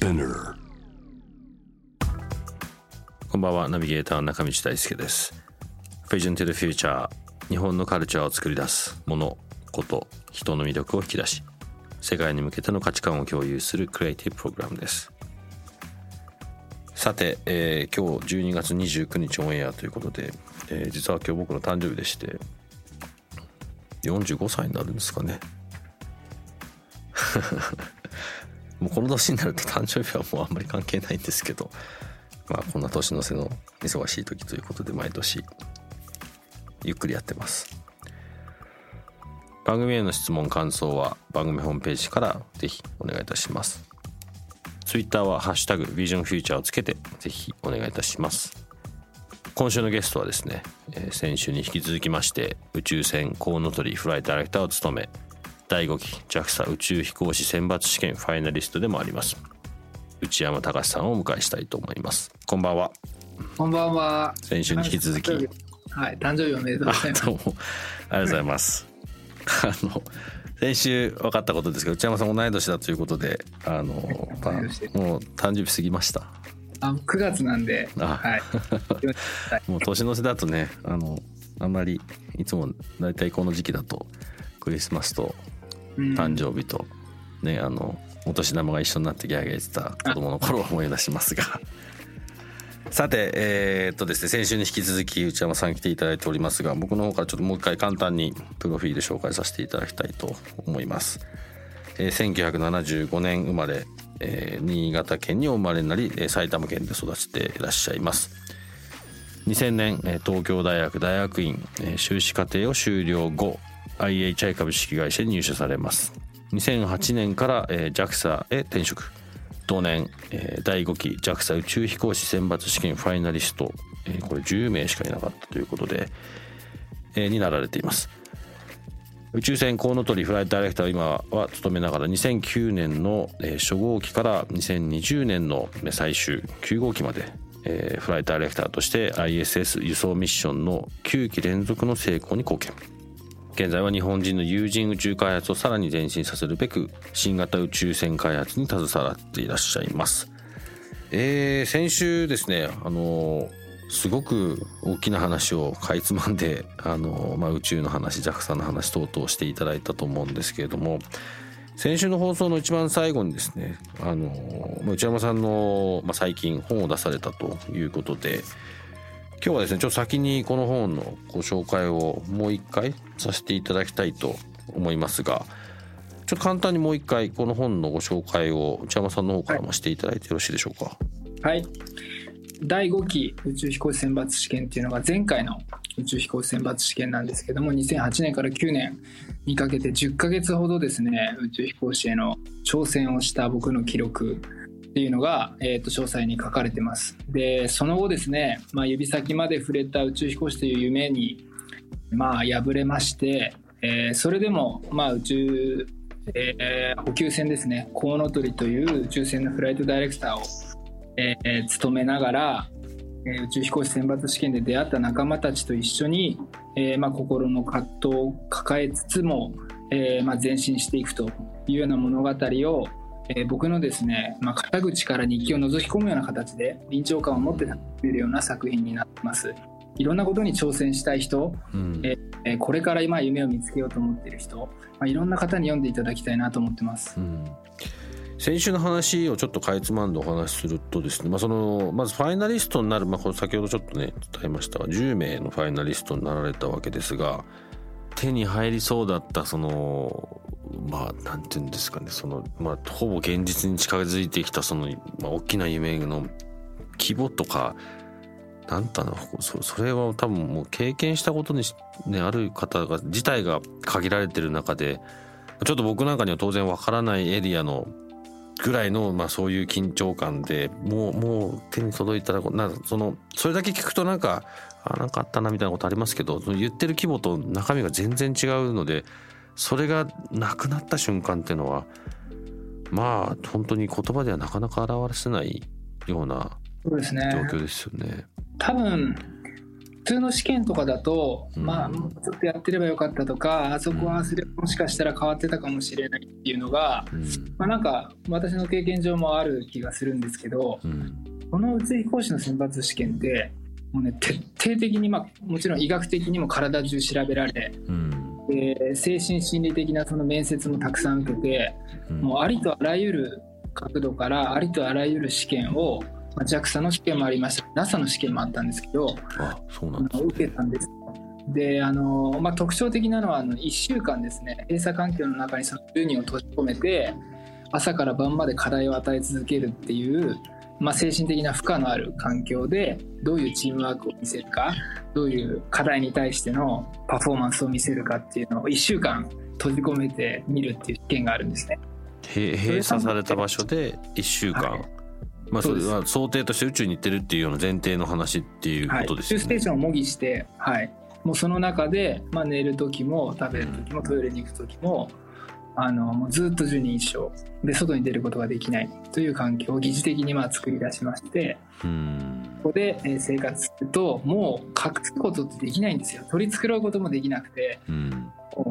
こんばんは。ナビゲーター中道大輔です。Vision to the Future 日本のカルチャーを作り出すものこと人の魅力を引き出し世界に向けての価値観を共有するクリエイティブプログラムです。さて、えー、今日12月29日オンエアということで、えー、実は今日僕の誕生日でして45歳になるんですかね。もうこの年になると誕生日はもうあんまり関係ないんですけどまあこんな年の瀬の忙しい時ということで毎年ゆっくりやってます。番組への質問感想は番組ホームページからぜひお願いいたします。ツイッターはハッシュタグビジョンフューチャーをつけてぜひお願いいたします。今週のゲストはですね、え、先週に引き続きまして宇宙船コウノトリフライダイレクターを務め第5期 JAXA 宇宙飛行士選抜試験ファイナリストでもあります。内山隆さんをお迎えしたいと思います。こんばんは。こんばんは。先週に引き続き。はい誕生日おめでとうございます。どうも。ありがとうございます。あの先週分かったことですけど内山さん同い年だということであの、まあ、もう誕生日過ぎました。あ9月なんで。あ、はい、もう年の瀬だとねあのあんまりいつも大体この時期だとクリスマスと誕生日とね、あのお年玉が一緒になってギャーギャー言ってた子供の頃を思い出しますが。さてえー、っとですね先週に引き続き内山さん来ていただいておりますが僕の方からちょっともう一回簡単にプロフィール紹介させていただきたいと思います、えー、1975年生まれ、えー、新潟県にお生まれになり埼玉県で育ちていらっしゃいます。2000年東京大学大学院修士課程を修了後 IHI 株式会社に入社されます。2008年から、えー、JAXA へ転職。同年、えー、第5期 JAXA 宇宙飛行士選抜試験ファイナリスト、えー、これ10名しかいなかったということで、えー、になられています。宇宙船コウノトリフライトダイレクターを今は務めながら2009年の、初号機から2020年の最終9号機まで、フライトダイレクターとして ISS 輸送ミッションの9機連続の成功に貢献。現在は日本人の有人宇宙開発をさらに前進させるべく新型宇宙船開発に携わっていらっしゃいます。えー、先週ですね、あのすごく大きな話をかいつまんで、あのまあ、宇宙の話 JAXA の話等々していただいたと思うんですけれども先週の放送の一番最後にですねあの内山さんの、まあ、最近本を出されたということで今日はですねちょっと先にこの本のご紹介をもう一回させていただきたいと思いますがちょっと簡単にもう一回この本のご紹介を内山さんの方からもしていただいてよろしいでしょうか？はい。第5期宇宙飛行士選抜試験っていうのが前回の宇宙飛行士選抜試験なんですけども2008年から9年にかけて10ヶ月ほどですね宇宙飛行士への挑戦をした僕の記録っていうのが、えー、と詳細に書かれてます。でその後ですね、まあ、指先まで触れた宇宙飛行士という夢に、まあ、敗れまして、えー、それでも、まあ、宇宙、えー、補給船ですねコウノトリという宇宙船のフライトダイレクターを、えー、務めながら、えー、宇宙飛行士選抜試験で出会った仲間たちと一緒に、えーまあ、心の葛藤を抱えつつも、えーまあ、前進していくというような物語をえー、僕のですね、まあ、肩口から日記を覗き込むような形で臨場感を持って見るような作品になってます。いろんなことに挑戦したい人、うん、えー、これから今夢を見つけようと思っている人、まあ、いろんな方に読んでいただきたいなと思ってます。うん先週の話をちょっとかいつまんでお話しするとですね、まあ、そのまずファイナリストになる、まあ、これ先ほどちょっとね伝えましたが10名のファイナリストになられたわけですが手に入りそうだったそのまあなんていうんですかねそのまあほぼ現実に近づいてきたその、まあ、大きな夢の規模とかなんだろうそそれは多分もう経験したことに、ね、ある方が自体が限られてる中でちょっと僕なんかには当然わからないエリアのぐらいの、まあ、そういう緊張感でもうもう手に届いたらなそのそれだけ聞くとなんかあなんかあったなみたいなことありますけど言ってる規模と中身が全然違うのでそれがなくなった瞬間っていうのはまあ本当に言葉ではなかなか表せないような状況ですよね。多分普通の試験とかだと、うん、まあもうちょっとやってればよかったとかあそこはもしかしたら変わってたかもしれないっていうのが、うん、まあなんか私の経験上もある気がするんですけど、うん、この宇宙飛行士の選抜試験ってもうね徹底的にまあもちろん医学的にも体中調べられ、で精神心理的なその面接もたくさん受けて、もうありとあらゆる角度からありとあらゆる試験をまあ、JAXA の試験もありました。NASA の試験もあったんですけどあそうなんです、ね、受けたんです。であの、まあ、特徴的なのはあの1週間ですね。閉鎖環境の中にその10人を閉じ込めて朝から晩まで課題を与え続けるっていう、まあ、精神的な負荷のある環境でどういうチームワークを見せるかどういう課題に対してのパフォーマンスを見せるかっていうのを1週間閉じ込めてみるっていう試験があるんですね。閉鎖された場所で1週間、はい。まあ、それは想定として宇宙に行ってるっていうような前提の話っていうことですね。はい、宇宙ステーションを模擬して、はい、もうその中で、まあ、寝る時も食べる時もトイレに行く時もあのもうずっと十人一生で外に出ることができないという環境を疑似的にまあ作り出しまして。ここで生活するともう隠すことってできないんですよ。取り繕うこともできなくて。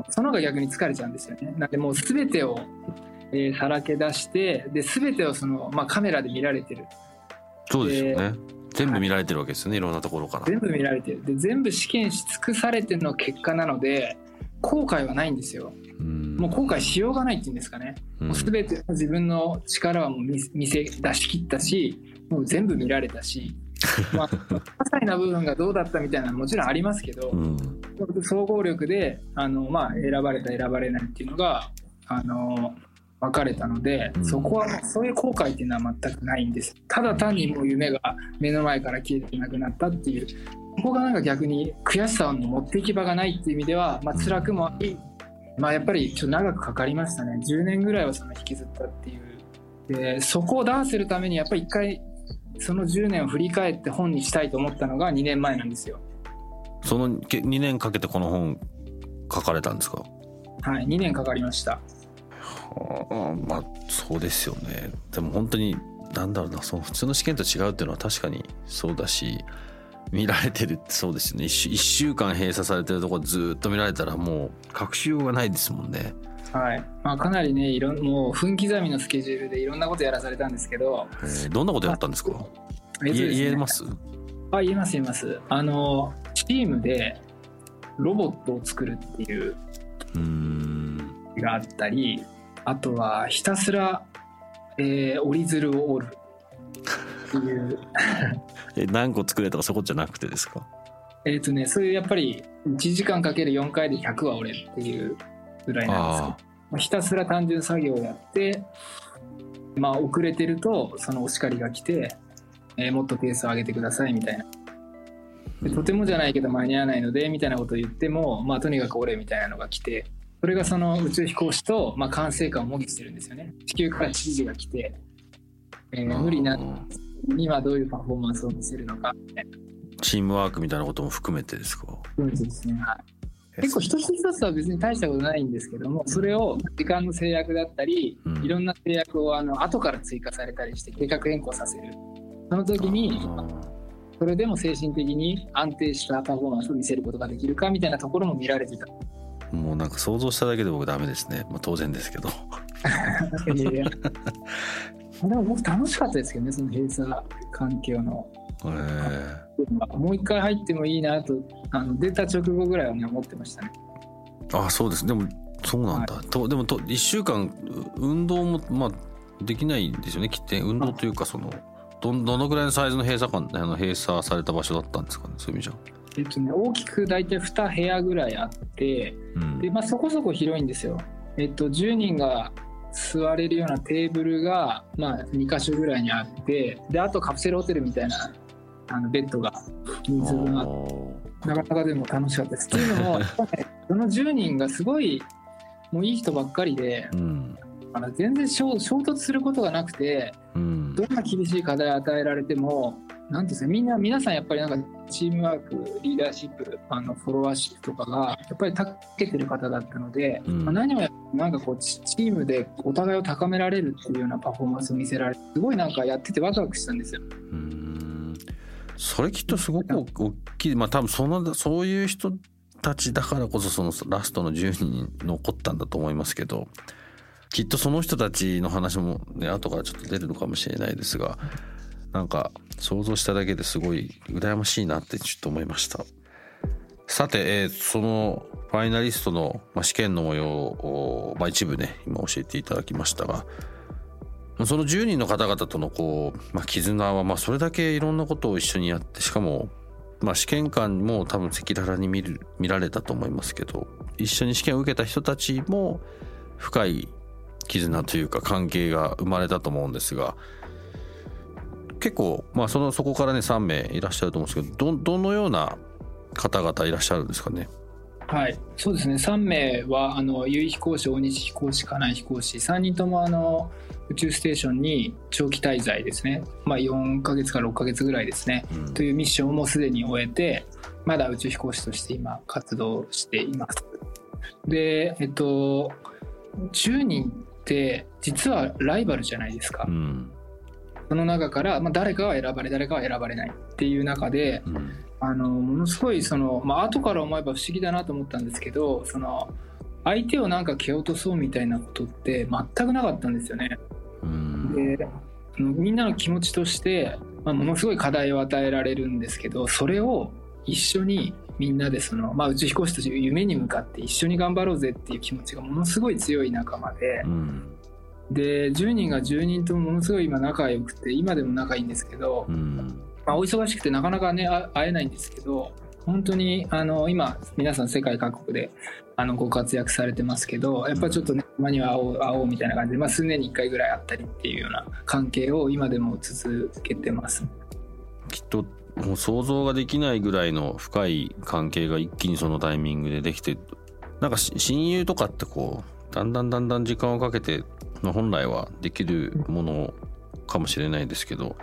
その方が逆に疲れちゃうんですよね。なんでもう全てをえー、さらけ出してで全てをその、まあ、カメラで見られてる。そうですよね。全部見られてるわけですよね、はい、いろんなところから。全部見られてる。で全部試験し尽くされての結果なので後悔はないんですよもう後悔しようがないっていうんですかね、もう全て自分の力はもう見せ出し切ったしもう全部見られたし まあ、些細な部分がどうだったみたいなもちろんありますけど、うん、総合力であの、まあ、選ばれた選ばれないっていうのがあの分かれたので、うん、そこはそういう後悔っていうのは全くないんです。ただ単にもう夢が目の前から消えてなくなったっていう。ここがなんか逆に悔しさを持っていき場がないっていう意味では、まあ辛くもあり、まあ、やっぱりちょっと長くかかりましたね。10年ぐらいはその引きずったっていう。でそこをダーするためにやっぱり一回その10年を振り返って本にしたいと思ったのが2年前なんですよ。その2年かけてこの本書かれたんですか？はい2年かかりました。あまあそうですよね。でも本当になんだろうなその普通の試験と違うっていうのは確かにそうだし見られてるってそうですよね。1, 1週間閉鎖されてるとこずっと見られたらもう隠しようがないですもんね。はい。まあ、かなりねいろもう分刻みのスケジュールでいろんなことやらされたんですけど、えー、どんなことやったんですか、言え言えます？あ言えます言えます。あのチームでロボットを作るっていうがあったりあとはひたすら、えー、折り鶴を折るっていう。え何個作れとかそこじゃなくてですか？えっ、とねそういうやっぱり1時間かける4回で100は折れっていうぐらいなんですけどまあ、ひたすら単純作業をやってまあ遅れてるとそのお叱りが来て、えー、もっとペースを上げてくださいみたいな。でとてもじゃないけど間に合わないのでみたいなことを言ってもまあとにかく俺みたいなのが来てそれがその宇宙飛行士と、まあ、管制官を模擬してるんですよね。地球から指示が来て、えー、無理なにはどういうパフォーマンスを見せるのか。みたいなチームワークみたいなことも含めてですか？そうですね。はい。結構一つ一つは別に大したことないんですけどもそれを時間の制約だったり、うん、いろんな制約をあの後から追加されたりして計画変更させる。その時にそれでも精神的に安定したパフォーマンスを見せることができるかみたいなところも見られてた。もうなんか想像しただけで僕ダメですね。まあ当然ですけど。いや。でも僕楽しかったですけどね、その閉鎖環境の。もう一回入ってもいいなと、あの出た直後ぐらいはね、思ってましたね。ああ、そうです。でも、そうなんだ。はい、とでもと、1週間、運動も、まあ、できないんですよね、きって運動というか、その、どどのぐらいのサイズの閉鎖感あの閉鎖された場所だったんですかねそういう意味じゃえっとね、大きく大体2部屋ぐらいあって、うん、でまあ、そこそこ広いんですよ。えっと、10人が座れるようなテーブルが、まあ、2箇所ぐらいにあってであとカプセルホテルみたいなあのベッドが人数分あってなかなかでも楽しかったです。っていうのも その10人がすごいもういい人ばっかりで、うん、かな全然衝突することがなくて、うん、どんな厳しい課題を与えられてもなんですかみんな皆さんやっぱりなんかチームワークリーダーシップあのフォロワーシップとかがやっぱりたけてる方だったので、うん、まあ、何もなんかこうチームでお互いを高められるっていうようなパフォーマンスを見せられてすごいなんかやっててワクワクしたんですよ。うん。それきっとすごく大きい。まあ多分そのそういう人たちだからこそそのラストの10人に残ったんだと思いますけどきっとその人たちの話もね後からちょっと出るのかもしれないですがなんか想像しただけですごい羨ましいなってちょっと思いました。さて、えー、そのファイナリストの、まあ、試験の模様を、まあ、一部ね今教えていただきましたがその10人の方々とのこう、まあ、絆はまあそれだけいろんなことを一緒にやってしかも、まあ、試験官も多分赤裸々に見る見られたと思いますけど一緒に試験を受けた人たちも深い絆というか関係が生まれたと思うんですが結構、まあ、そのそこからね3名いらっしゃると思うんですけどどどのような方々いらっしゃるんですかね？はい。そうですね。3名はあの結飛行士大西飛行士金井飛行士3人ともあの宇宙ステーションに長期滞在ですね、まあ、4か月から6か月ぐらいですね、うん、というミッションをもうすでに終えてまだ宇宙飛行士として今活動しています。でえっと10人って実はライバルじゃないですか、うん。その中から、まあ、誰かは選ばれ誰かは選ばれないっていう中で、うん、あのものすごいその、まあ後から思えば不思議だなと思ったんですけどその相手をなんか蹴落とそうみたいなことって全くなかったんですよね。うん、でみんなの気持ちとして、まあ、ものすごい課題を与えられるんですけどそれを一緒にみんなでその、まあ、宇宙飛行士として夢に向かって一緒に頑張ろうぜっていう気持ちがものすごい強い仲間で、うん、で10人が10人ともものすごい今仲良くて今でも仲いいんですけど、うん、まあ、お忙しくてなかなかね会えないんですけど本当にあの今皆さん世界各国であのご活躍されてますけどやっぱちょっとねたまには会おう会おうみたいな感じで、まあ、数年に1回ぐらい会ったりっていうような関係を今でも続けてます。きっともう想像ができないぐらいの深い関係が一気にそのタイミングでできてなんか親友とかってこうだんだんだんだん時間をかけて本来はできるものかもしれないですけど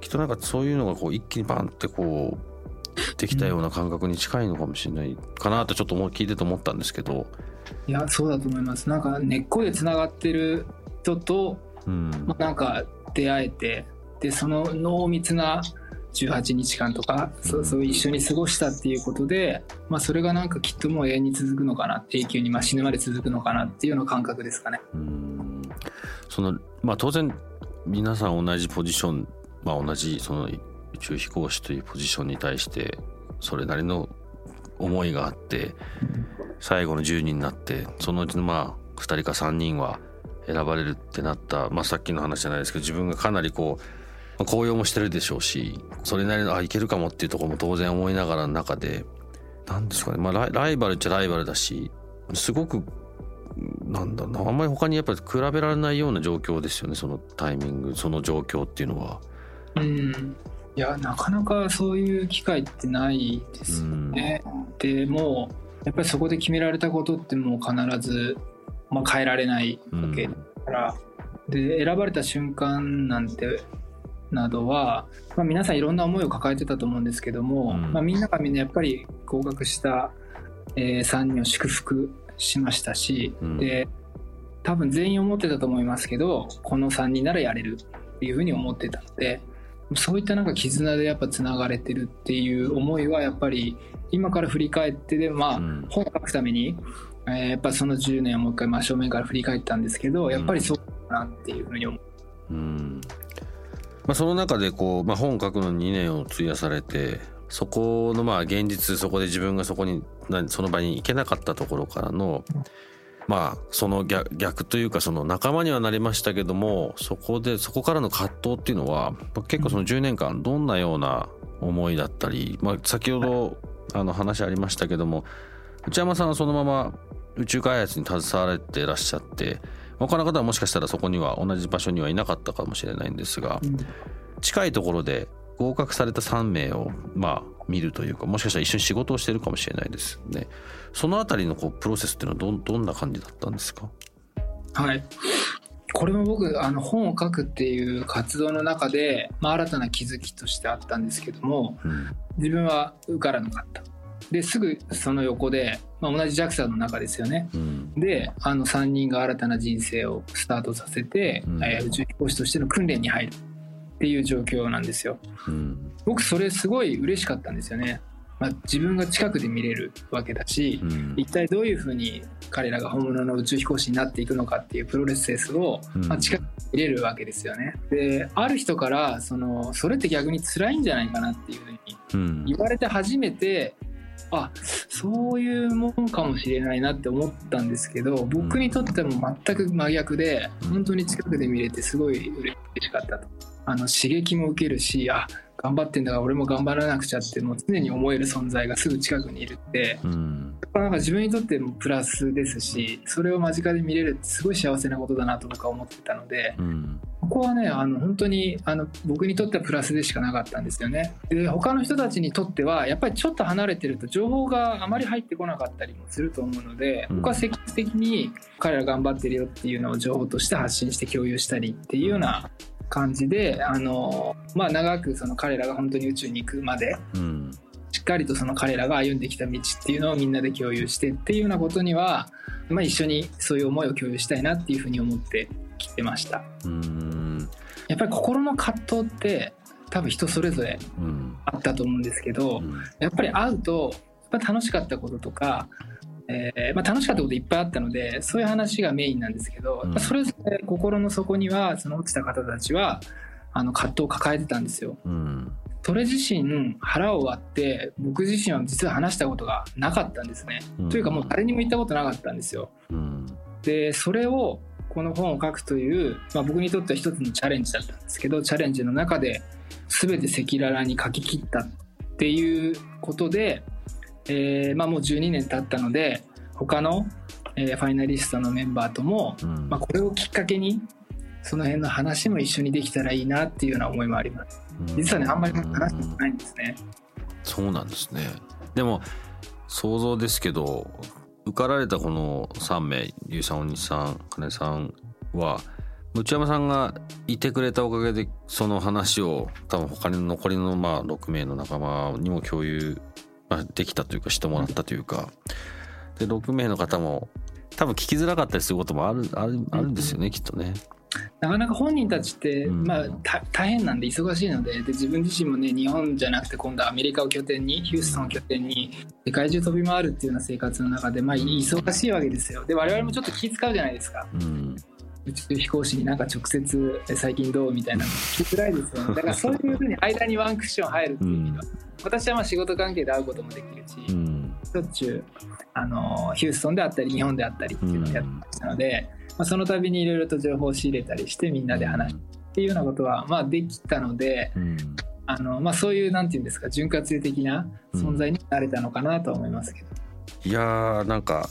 きっとなんかそういうのがこう一気にバンってこうできたような感覚に近いのかもしれないかなとちょっと聞いてて思ったんですけど。いやそうだと思います。なんか根っこでつながってる人と、うん、まあ、なんか出会えてでその濃密な18日間とか、そうそう一緒に過ごしたっていうことで、まあ、それがなんかきっともう永遠に続くのかな永久に、まあ、死ぬまで続くのかなっていうような感覚ですかね。うんそのまあ、当然皆さん同じポジション、まあ、同じその宇宙飛行士というポジションに対してそれなりの思いがあって最後の10人になってそのうちのまあ2人か3人は選ばれるってなった、まあ、さっきの話じゃないですけど自分がかなりこうまあ、高揚もしてるでしょうしそれなりのあいけるかもっていうところも当然思いながらの中で何ですかね、まあ、ライバルっちゃライバルだしすごくなんだな。あんまり他にやっぱり比べられないような状況ですよねそのタイミングその状況っていうのは。うん。いやなかなかそういう機会ってないですよね。でもやっぱりそこで決められたことってもう必ず、まあ、変えられないわけだから、うん、で選ばれた瞬間なんてなどは、まあ、皆さんいろんな思いを抱えてたと思うんですけども、うん、まあ、みんながみんなやっぱり合格した、えー、3人を祝福しましたし、うん、で多分全員思ってたと思いますけどこの3人ならやれるっていうふうに思ってたのでそういったなんか絆でやっぱつながれてるっていう思いはやっぱり今から振り返ってでまあ、本を書くために、えー、やっぱその10年をもう一回真正面から振り返ったんですけどやっぱりそうだなっていうふうに思う。うんまあ、その中でこう、まあ、本書くのに2年を費やされてそこのまあ現実そこで自分がそこにその場に行けなかったところからのまあその逆逆というかその仲間にはなりましたけどもそこでそこからの葛藤っていうのは結構その10年間どんなような思いだったり、まあ、先ほどあの話ありましたけども内山さんはそのまま宇宙開発に携われていらっしゃって他の方はもしかしたらそこには同じ場所にはいなかったかもしれないんですが、近いところで合格された3名をまあ見るというかもしかしたら一緒に仕事をしてるかもしれないですね。そのあたりのこうプロセスっていうのはどどんな感じだったんですか？はい。これも僕あの本を書くっていう活動の中で、まあ、新たな気づきとしてあったんですけども、うん、自分は受からなかったですぐその横で、まあ、同じ JAXA の中ですよね、うん、であの3人が新たな人生をスタートさせて、うん、えー、宇宙飛行士としての訓練に入るっていう状況なんですよ、うん、僕それすごい嬉しかったんですよね。まあ、自分が近くで見れるわけだし、うん、一体どういうふうに彼らが本物の宇宙飛行士になっていくのかっていうプロセスを、まあ、近くで見れるわけですよね。である人からそのそれって逆に辛いんじゃないかなっていうふうに言われて初めて、うん、あそういうもんかもしれないなって思ったんですけど僕にとっても全く真逆で本当に近くで見れてすごい嬉しかったと。あの刺激も受けるしあ頑張ってんだから俺も頑張らなくちゃってもう常に思える存在がすぐ近くにいるって、うん、なんか自分にとってもプラスですしそれを間近で見れるってすごい幸せなことだなと僕は思ってたので、うん、ここはねあの本当にあの僕にとってはプラスでしかなかったんですよね。で他の人たちにとってはやっぱりちょっと離れてると情報があまり入ってこなかったりもすると思うので、僕は積極的に彼ら頑張ってるよっていうのを情報として発信して共有したりっていうような感じであの、まあ、長くその彼らが本当に宇宙に行くまで、うん、しっかりとその彼らが歩んできた道っていうのをみんなで共有してっていうようなことには、まあ、一緒にそういう思いを共有したいなっていうふうに思ってきてました。うん。やっぱり心の葛藤って多分人それぞれあったと思うんですけど、うん、やっぱり会うとやっぱ楽しかったこととかえーまあ、楽しかったこといっぱいあったのでそういう話がメインなんですけど、うん、それぞれ心の底にはその落ちた方たちはあの葛藤を抱えてたんですよ。うん、それ自身腹を割って僕自身は実は話したことがなかったんですね。うん、というかもう誰にも言ったことなかったんですよ。でそれをこの本を書くという、まあ、僕にとっては一つのチャレンジだったんですけどチャレンジの中で全て赤裸々に書き切ったっていうことでえーまあ、もう12年経ったので他の、えー、ファイナリストのメンバーとも、うん、まあ、これをきっかけにその辺の話も一緒にできたらいいなっていうような思いもあります。実はねあんまり話してないんですね。そうなんですね。でも想像ですけど受かられたこの3名ゆうさん大西さん金さんは内山さんがいてくれたおかげでその話を多分他に残りのまあ6名の仲間にも共有まあ、できたというかしてもらったというか。で6名の方も多分聞きづらかったりすることもあるあるあるんですよね、きっとね。なかなか本人たちって、まあ、大変なんで忙しいのでで自分自身もね日本じゃなくて今度はアメリカを拠点にヒューストンを拠点に世界中飛び回るっていうような生活の中で、まあ、忙しいわけですよ。で我々もちょっと気使うじゃないですか、うん、宇宙飛行士になんか直接最近どうみたいなの聞きづらいですよねだからそういうふうに間にワンクッション入るっていう意味では、私はまあ仕事関係で会うこともできるし、うん、しょっちゅうあのヒューストンであったり日本であったりっていうのをやってましたので、まあ、その度にいろいろと情報を仕入れたりしてみんなで話すっていうようなことはまあできたので、うん、あのまあ、そういうなんていうんですか潤滑油的な存在になれたのかなと思いますけど。いやーなんか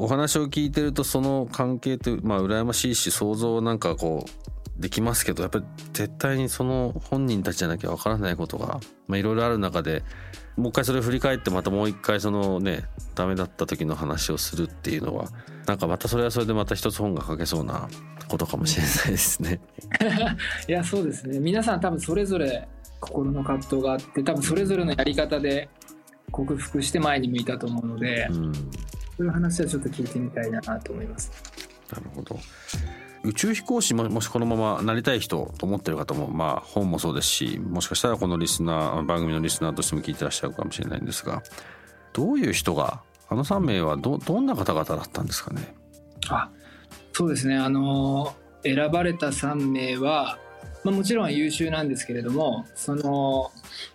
お話を聞いてるとその関係ってまあ羨ましいし想像なんかこうできますけどやっぱり絶対にその本人たちじゃなきゃわからないことがいろいろある中でもう一回それを振り返ってまたもう一回そのねダメだった時の話をするっていうのはなんかまたそれはそれでまた一つ本が書けそうなことかもしれないですね。いやそうですね皆さん多分それぞれ心の葛藤があって多分それぞれのやり方で克服して前に向いたと思うので、うん、そういう話はちょっと聞いてみたいなと思います。なるほど。宇宙飛行士ももしこのままなりたい人と思ってる方もまあ本もそうですしもしかしたらこのリスナー番組のリスナーとしても聞いてらっしゃるかもしれないんですがどういう人があの3名はどどんな方々だったんですかね？あそうですね。あの選ばれた3名は、まあ、もちろん優秀なんですけれどもその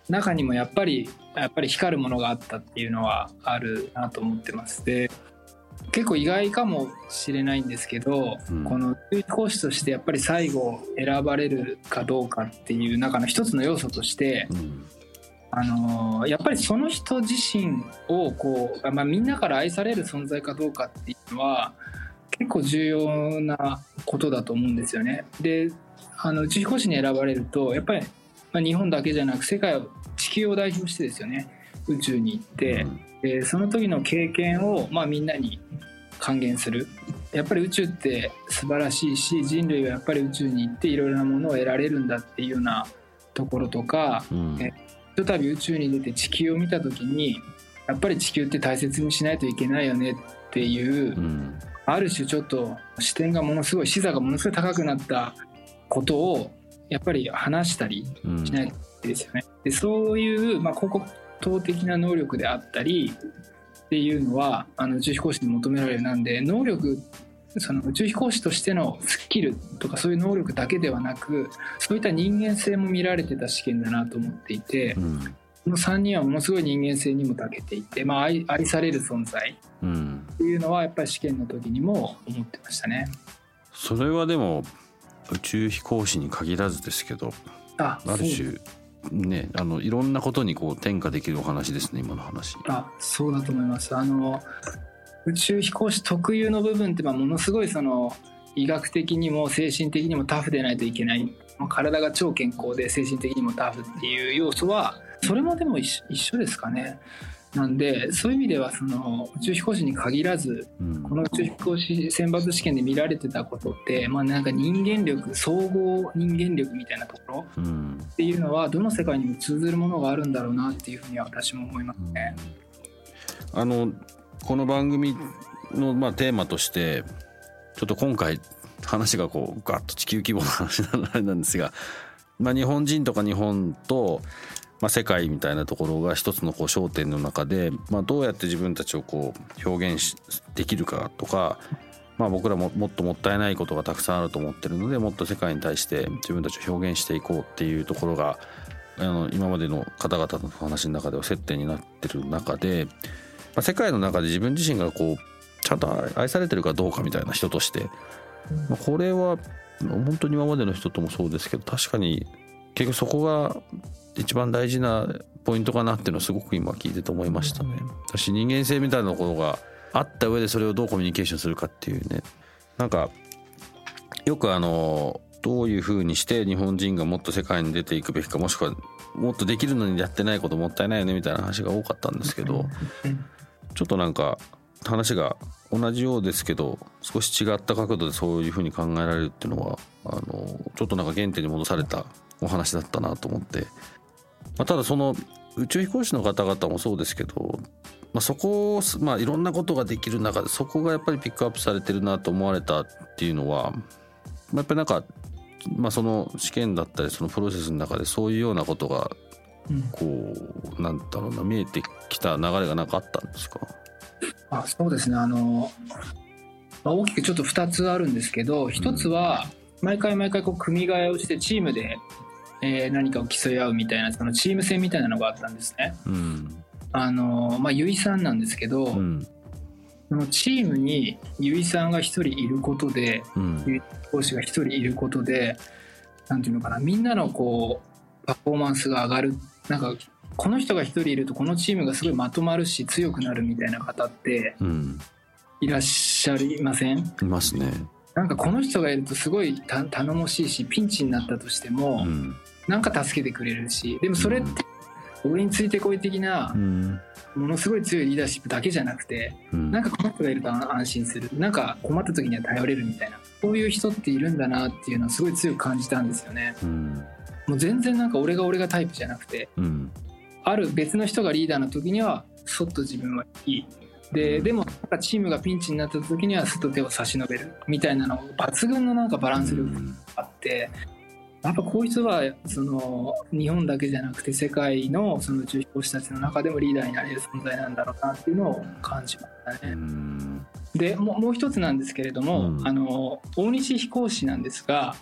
中にもやっぱりやっぱり光るものがあったっていうのはあるなと思ってます。で結構意外かもしれないんですけど、うん、この宇宙講師としてやっぱり最後選ばれるかどうかっていう中の一つの要素として、うん、あのやっぱりその人自身をこう、まあ、みんなから愛される存在かどうかっていうのは結構重要なことだと思うんですよね。であの宇宙飛行士に選ばれるとやっぱり、まあ、日本だけじゃなく世界を地球を代表してですよね。宇宙に行って、うん、でその時の経験を、まあ、みんなに還元する。っやっぱり宇宙って素晴らしいし人類はやっぱり宇宙に行っていろいろなものを得られるんだっていうようなところとか、うん、えひとたび宇宙に出て地球を見た時にやっぱり地球って大切にしないといけないよねっていう、うん、ある種ちょっと視点がものすごい視座がものすごい高くなったことをやっぱり話したりしないとですよね。でそういう、まあ、ここ等的な能力であったりっていうのはあの宇宙飛行士に求められるなんで能力その宇宙飛行士としてのスキルとかそういう能力だけではなくそういった人間性も見られてた試験だなと思っていて、うん、この3人はものすごい人間性にも長けていて、まあ、愛愛される存在っていうのはやっぱり試験の時にも思ってましたね。それはでも宇宙飛行士に限らずですけどある種ねあのいろんなことにこう転嫁できるお話ですね今の話。あそうだと思います。あの宇宙飛行士特有の部分ってまあものすごいその医学的にも精神的にもタフでないといけない。体が超健康で精神的にもタフっていう要素はそれもでも一緒ですかねなんでそういう意味ではその宇宙飛行士に限らず、うん、この宇宙飛行士選抜試験で見られてたことって、まあ、なんか人間力総合人間力みたいなところっていうのはどの世界にも通ずるものがあるんだろうなっていうふうには私も思いますね。うん、あのこの番組のまあテーマとしてちょっと今回話がこうガッと地球規模の話なんですが、まあ、日本人とか日本とまあ、世界みたいなところが一つのこう焦点の中で、まあ、どうやって自分たちをこう表現できるかとか、まあ、僕らももっともったいないことがたくさんあると思ってるのでもっと世界に対して自分たちを表現していこうっていうところがあの今までの方々の話の中では接点になってる中で、まあ、世界の中で自分自身がこうちゃんと愛されてるかどうかみたいな人として、まあ、これは本当に今までの人ともそうですけど確かに結局そこが一番大事なポイントかなっていうのはすごく今聞いてて思いましたね。私人間性みたいなところがあった上でそれをどうコミュニケーションするかっていうね。なんかよくあのどういうふうにして日本人がもっと世界に出ていくべきかもしくはもっとできるのにやってないこともったいないよねみたいな話が多かったんですけどちょっとなんか話が同じようですけど少し違った角度でそういうふうに考えられるっていうのはあのちょっとなんか原点に戻されたお話だったなと思って。まあ、ただその宇宙飛行士の方々もそうですけど、まあ、そこを、まあ、いろんなことができる中でそこがやっぱりピックアップされてるなと思われたっていうのは、まあ、やっぱりなんか、まあ、その試験だったりそのプロセスの中でそういうようなことがこう、うん、なんだろうな見えてきた流れがなかったんですか？あそうですね。あの、まあ、大きくちょっと2つあるんですけど1つは毎回毎回こう組み替えをしてチームでえー、何かを競い合うみたいなそのチーム戦みたいなのがあったんですね。うん、あのまあ由井さんなんですけど、うん、そのチームに由井さんが一人いることで、うん、由井講師が一人いることでなんていうのかなみんなのこうパフォーマンスが上がる。なんかこの人が一人いるとこのチームがすごいまとまるし強くなるみたいな方っていらっしゃいません、いますね。なんかこの人がいるとすごい頼もしいしピンチになったとしても、うん、なんか助けてくれるしでもそれって俺についてこい的な、ものすごい強いリーダーシップだけじゃなくて、うん、なんかこの人がいると安心する。なんか困った時には頼れるみたいな。そういう人っているんだなっていうのはすごい強く感じたんですよね。うん、もう全然なんか俺が俺がタイプじゃなくて、うん、ある別の人がリーダーの時にはそっと自分はいいででもチームがピンチになった時にはすっと手を差し伸べるみたいなの抜群のなんかバランス力があって、やっぱこういう人はその日本だけじゃなくて世界のその宇宙飛行士たちの中でもリーダーになれる存在なんだろうなっていうのを感じましたね。でももう一つなんですけれども、うん、あの大西飛行士なんですが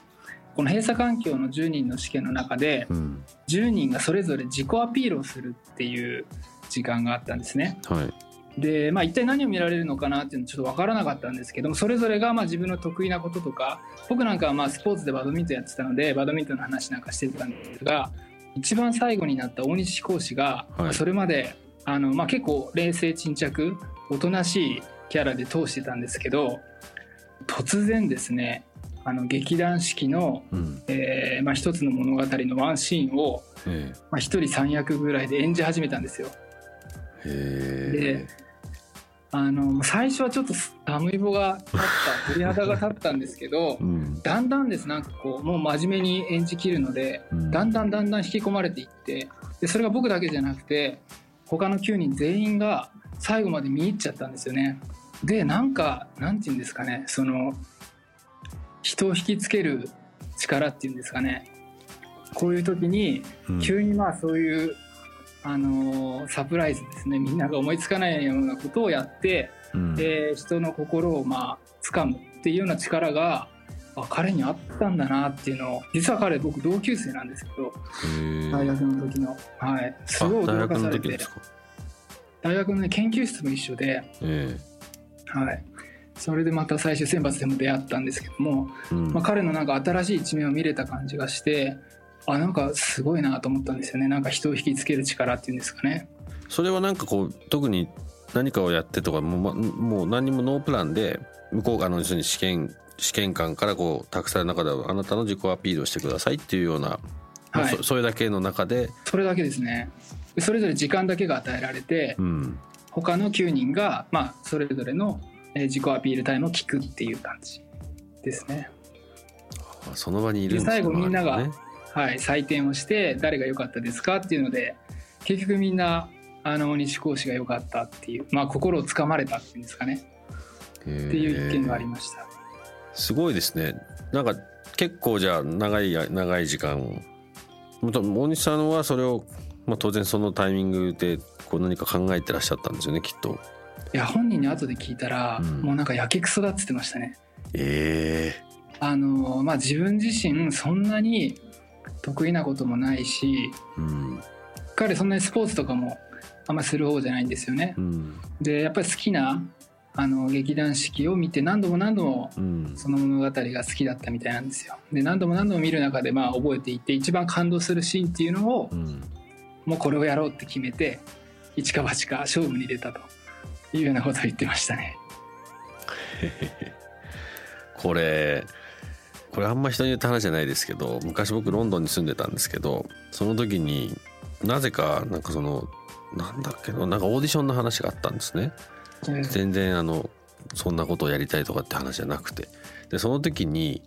この閉鎖環境の10人の試験の中で、うん、10人がそれぞれ自己アピールをするっていう時間があったんですね。はいで、まあ、一体何を見られるのかなっていうのはちょっと分からなかったんですけどもそれぞれがまあ自分の得意なこととか僕なんかはまあスポーツでバドミントンやってたのでバドミントンの話なんかしてたんですが一番最後になった大西講師が、それまであの、まあ、結構冷静沈着おとなしいキャラで通してたんですけど突然ですねあの劇団四季の、うん、えー、まあ、一つの物語のワンシーンを、ええ、まあ、一人三役ぐらいで演じ始めたんですよ。であの最初はちょっと寒い棒が立った鳥肌が立ったんですけど、うん、だんだんですなんかこうもう真面目に演じきるので、うん、だんだんだんだん引き込まれていってでそれが僕だけじゃなくて他の9人全員が最後まで見入っちゃったんですよね。でなんかなんて言うんですかねその人を引きつける力っていうんですかね。こういう時に急にまあそういうあのサプライズですね。みんなが思いつかないようなことをやって、うん、で人の心をまあ掴むっていうような力があ彼にあったんだなっていうのを実は彼僕同級生なんですけど大学の時の。はい。すごい驚かされて。大学の、ね、研究室も一緒で、はい。それでまた最終選抜でも出会ったんですけども、うん、まあ、彼のなんか新しい一面を見れた感じがしてあなんかすごいなと思ったんですよね。なんか人を引きつける力っていうんですかね。それはなんかこう特に何かをやってとかもうもう何にもノープランで向こうがあの要するに試験試験官からこう託される中であなたの自己アピールをしてくださいっていうような、はい、そそれだけの中でそれだけですね。それぞれ時間だけが与えられて、うん、他の9人が、まあ、それぞれの自己アピールタイムを聞くっていう感じですね。その場にいる最後みんながはい、採点をして誰が良かったですかっていうので結局みんなあの西講師が良かったっていう、まあ、心をつかまれたっていうんですかね。っていう意見がありました。すごいですね。なんか結構じゃあ長い長い時間大西さんはそれを、まあ、当然そのタイミングでこう何か考えてらっしゃったんですよねきっと。いや本人に後で聞いたら、うん、もうなんかやけくそだっつってましたね。ええー、あのまあ自分自身そんなに得意なこともないし、うん、彼そんなにスポーツとかもあんまりする方じゃないんですよね。うん、でやっぱり好きなあの劇団四季を見て何度も何度もその物語が好きだったみたいなんですよ。で何度も何度も見る中でまあ覚えていって一番感動するシーンっていうのを、うん、もうこれをやろうって決めて一か八か勝負に出たというようなことを言ってましたね。これこれあんま人に言った話じゃないですけど昔僕ロンドンに住んでたんですけどその時になぜかなんかそのなんだっけななんかオーディションの話があったんですね。全然あのそんなことをやりたいとかって話じゃなくて。でその時に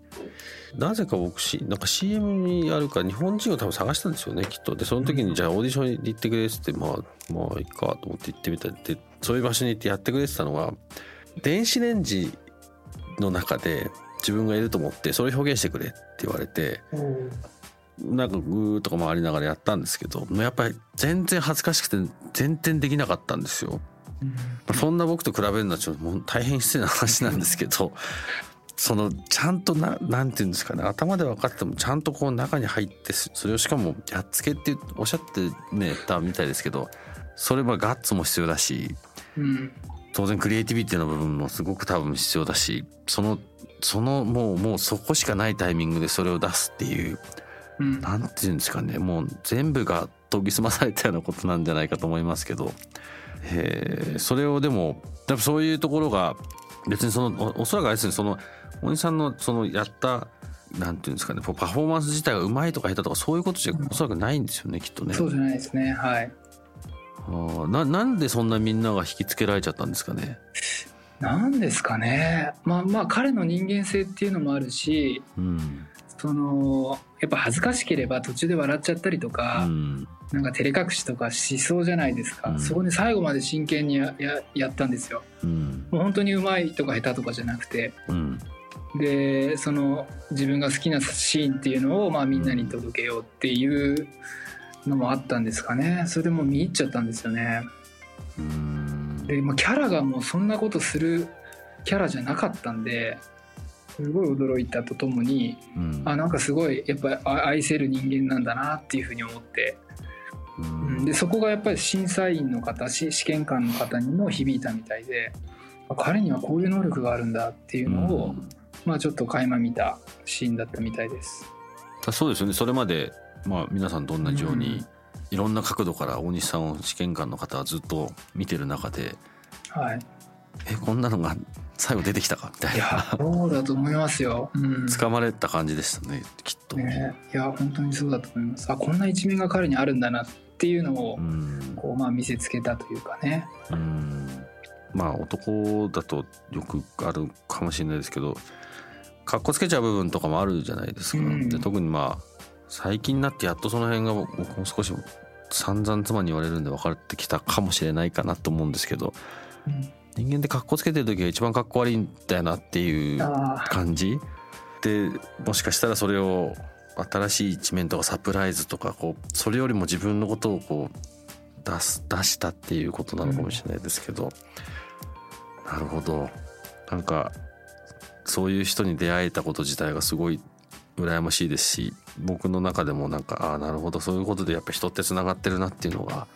なぜか僕しなんか CM にあるか日本人を多分探したんですよねきっと。でその時にじゃあオーディションに行ってくれってまあまあいいかと思って行ってみたでそういう場所に行ってやってくれてたのは電子レンジの中で自分がいると思ってそれを表現してくれって言われて、なんかグーとか回りながらやったんですけどやっぱり全然恥ずかしくて全然できなかったんですよ。うん、そんな僕と比べるのはちょっともう大変失礼な話なんですけどそのちゃんとななんて言うんですかね頭で分かってもちゃんとこう中に入ってそれをしかもやっつけっておっしゃってねたみたいですけどそれはガッツも必要だし、うん、当然クリエイティビティの部分もすごく多分必要だしそのそのもうもうそこしかないタイミングでそれを出すっていう、うん、なんていうんですかね。もう全部が研ぎ澄まされたようなことなんじゃないかと思いますけど、えー、それをでもやっぱそういうところが別にそのおそらくあれですね。その大西さんのそのやったなんていうんですかね。パフォーマンス自体がうまいとか下手とかそういうことじゃおそらくないんですよね、きっとね。そうじゃないですね。はいあななんでそんなみんなが引きつけられちゃったんですかね？なんですかね。まあまあ彼の人間性っていうのもあるし、うん、そのやっぱ恥ずかしければ途中で笑っちゃったりとか、うん、なんか照れ隠しとかしそうじゃないですか、うん、そこに最後まで真剣にやややったんですよ、うん、もう本当にうまいとか下手とかじゃなくて、でその自分が好きなシーンっていうのをまあみんなに届けようっていうのもあったんですかね。それでもう見入っちゃったんですよね。うん。で、まあ、キャラがもうそんなことするキャラじゃなかったんですごい驚いたとともに、うん、あなんかすごいやっぱり愛せる人間なんだなっていうふうに思って、うん、でそこがやっぱり審査員の方試験官の方にも響いたみたいで彼にはこういう能力があるんだっていうのを、うん、まあちょっと垣間見たシーンだったみたいです。そうですよね。それまで、まあ、皆さんと同じように、いろんな角度から大西さんを試験官の方はずっと見てる中で、はい、えこんなのが 最後出てきたかみたいな。いやそうだと思いますよ。うん、掴まれた感じでしたねきっと。ね、いや本当にそうだと思います。あこんな一面が彼にあるんだなっていうのを、うん、こうまあ見せつけたというかね。うんまあ男だとよくあるかもしれないですけどかっこつけちゃう部分とかもあるじゃないですか、うん、で特にまあ最近になってやっとその辺がもう少し散々妻に言われるんで分かってきたかもしれないかなと思うんですけど、うん、人間ってかっこつけてる時が一番かっこ悪いんだよなっていう感じ？でもしかしたらそれを新しい一面とかサプライズとかこうそれよりも自分のことをこう出す出したっていうことなのかもしれないですけど、うん、なるほど。なんかそういう人に出会えたこと自体がすごい羨ましいですし僕の中でもなんかああなるほどそういうことでやっぱ人ってつながってるなっていうのが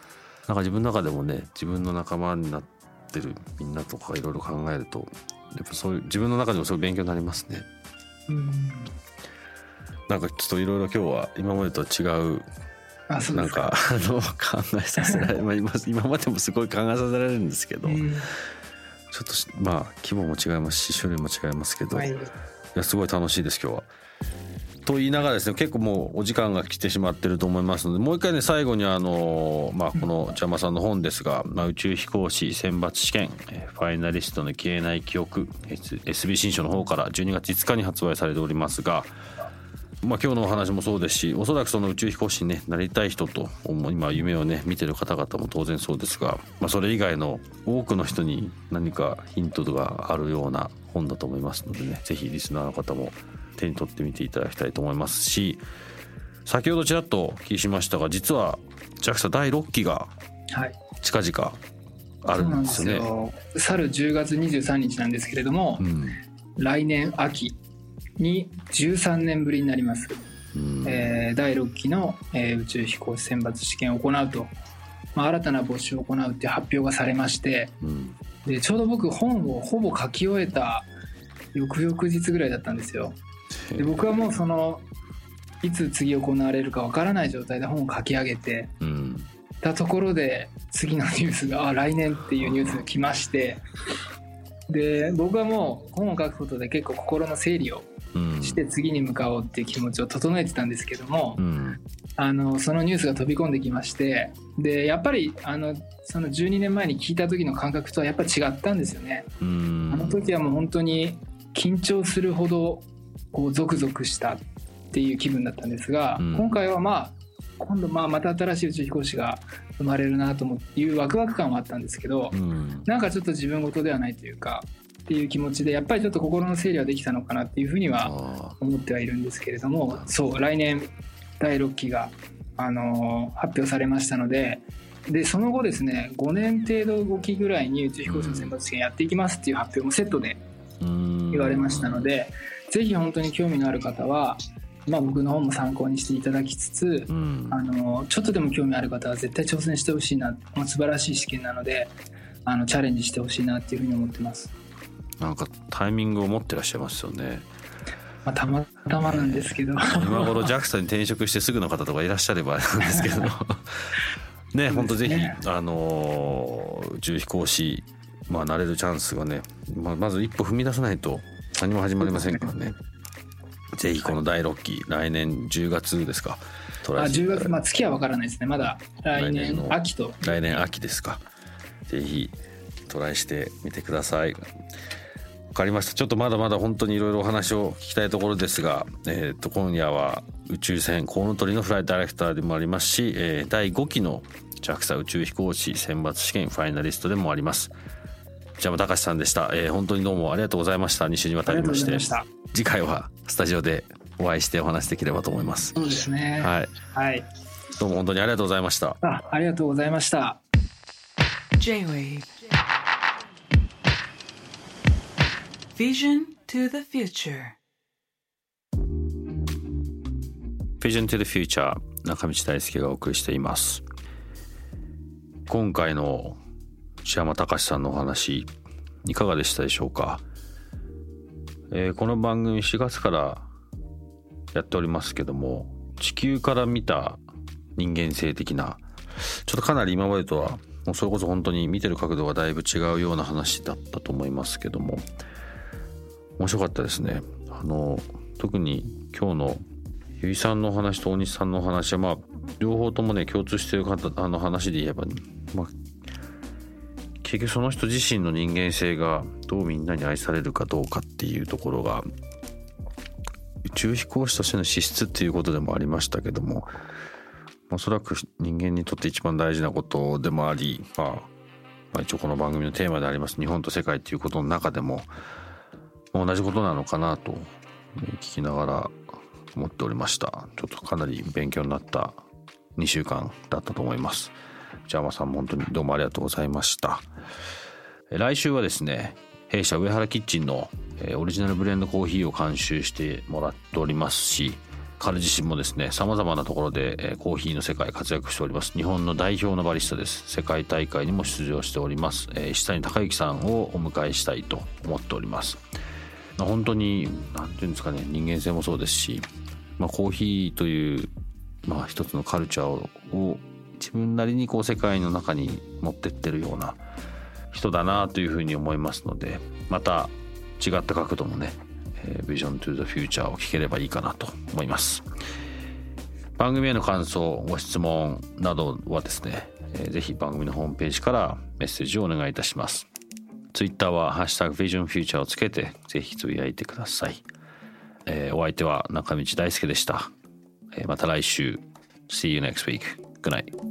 なんか自分の中でもね自分の仲間になってるみんなとかいろいろ考えるとやっぱそういう自分の中でもすごい勉強になりますね。うんなんかちょっといろいろ今日は今までと違うなんかあの考えさせられ まあ今今までもすごい考えさせられるんですけど、うん、ちょっとまあ規模も違いますし種類も違いますけど、はい、いやすごい楽しいです今日は。と言いながらですね結構もうお時間が来てしまってると思いますのでもう一回ね最後にあの、まあ、この邪魔さんの本ですが、まあ、宇宙飛行士選抜試験ファイナリストの消えない記憶 SB 新書の方から12月5日に発売されておりますがまあ、今日のお話もそうですしおそらくその宇宙飛行士に、ね、なりたい人と今夢をね見てる方々も当然そうですが、まあ、それ以外の多くの人に何かヒントがあるような本だと思いますのでね是非リスナーの方も手に取ってみていただきたいと思いますし先ほどちらっと聞きしましたが実は JAXA 第6期が近々あるんですよね。はい、去る10月23日なんですけれども、うん、来年秋に13年ぶりになります、えー、第6期の、えー、宇宙飛行士選抜試験を行うと、まあ、新たな募集を行うって発表がされまして、うん、でちょうど僕本をほぼ書き終えた翌々日ぐらいだったんですよで僕はもうそのいつ次行われるかわからない状態で本を書き上げて、うん、たところで次のニュースがあ来年っていうニュースが来ましてで僕はもう本を書くことで結構心の整理をして次に向かおうっていう気持ちを整えてたんですけども、うん、あのそのニュースが飛び込んできましてでやっぱりあのその12年前に聞いた時の感覚とはやっぱ違ったんですよね。あの時はもう本当に緊張するほどこうゾクゾクしたっていう気分だったんですが、うん、今回はまあ今度まあまた新しい宇宙飛行士が生まれるなというワクワク感はあったんですけど、うん、なんかちょっと自分事ではないというかっていう気持ちでやっぱりちょっと心の整理はできたのかなっていうふうには思ってはいるんですけれどもそう来年第6期が、あのー、発表されましたのででその後ですね5年程度動きぐらいに宇宙飛行士の選抜試験やっていきますっていう発表もセットで言われましたのでぜひ本当に興味のある方はまあ、僕の方も参考にしていただきつつ、うん、あのちょっとでも興味ある方は絶対挑戦してほしいなもう素晴らしい試験なのであのチャレンジしてほしいなっていうふうに思ってます。なんかタイミングを持ってらっしゃいますよね。まあ、たまたまなんですけど。今頃 JAXA に転職してすぐの方とかいらっしゃればなんですけど。ね本当ぜひ、あの宇宙飛行士まあなれるチャンスがね、まあ、まず一歩踏み出さないと何も始まりませんからね。ぜひこの第6期来年10月ですか。あ10月まあ月は分からないですね。まだ来年秋と。来年秋ですか。ぜひトライしてみてください。分かりました。ちょっとまだまだ本当にいろいろお話を聞きたいところですが、えー、と今夜は宇宙船コウノトリのフライトダイレクターでもありますし、えー、第5期の JAXA 宇宙飛行士選抜試験ファイナリストでもありますじゃあ隆さんでした、えー、本当にどうもありがとうございました。2週にわたりまして次回はスタジオでお会いしてお話できればと思います。そうですね。はい、はい、どうも本当にありがとうございました。あありがとうございました。J-Wave. Vision to the Future. Vision to the Future 中道大輔がお送りしています。今回の内山隆さんのお話いかがでしたでしょうか、えー、この番組4月からやっておりますけども地球から見た人間性的なちょっとかなり今までとはもうそれこそ本当に見てる角度がだいぶ違うような話だったと思いますけども面白かったですね。あの特に今日のゆいさんのお話と大西さんのお話はまあ両方ともね共通してる方あの話で言えば、まあ、結局その人自身の人間性がどうみんなに愛されるかどうかっていうところが宇宙飛行士としての資質っていうことでもありましたけどもおそらく人間にとって一番大事なことでもあり、まあ、まあ一応この番組のテーマであります日本と世界っていうことの中でも同じことなのかなと聞きながら思っておりました。ちょっとかなり勉強になった2週間だったと思います。ジャーマさん本当にどうもありがとうございました。来週はですね弊社上原キッチンのオリジナルブレンドコーヒーを監修してもらっておりますし彼自身もですね様々なところでコーヒーの世界活躍しております。日本の代表のバリスタです。世界大会にも出場しております。石谷隆之さんをお迎えしたいと思っております。本当に何て言うんですかね人間性もそうですし、まあ、コーヒーという、まあ、一つのカルチャーを自分なりにこう世界の中に持ってってるような人だなというふうに思いますのでまた違った角度もね「Vision to the Future」を聞ければいいかなと思います。番組への感想ご質問などはですねぜひ番組のホームページからメッセージをお願いいたします。ツイッターは「ハッシュタグ VisionFuture」をつけてぜひつぶやいてください、えー、お相手は中道大輔でした、えー、また来週。See you next week. Good night.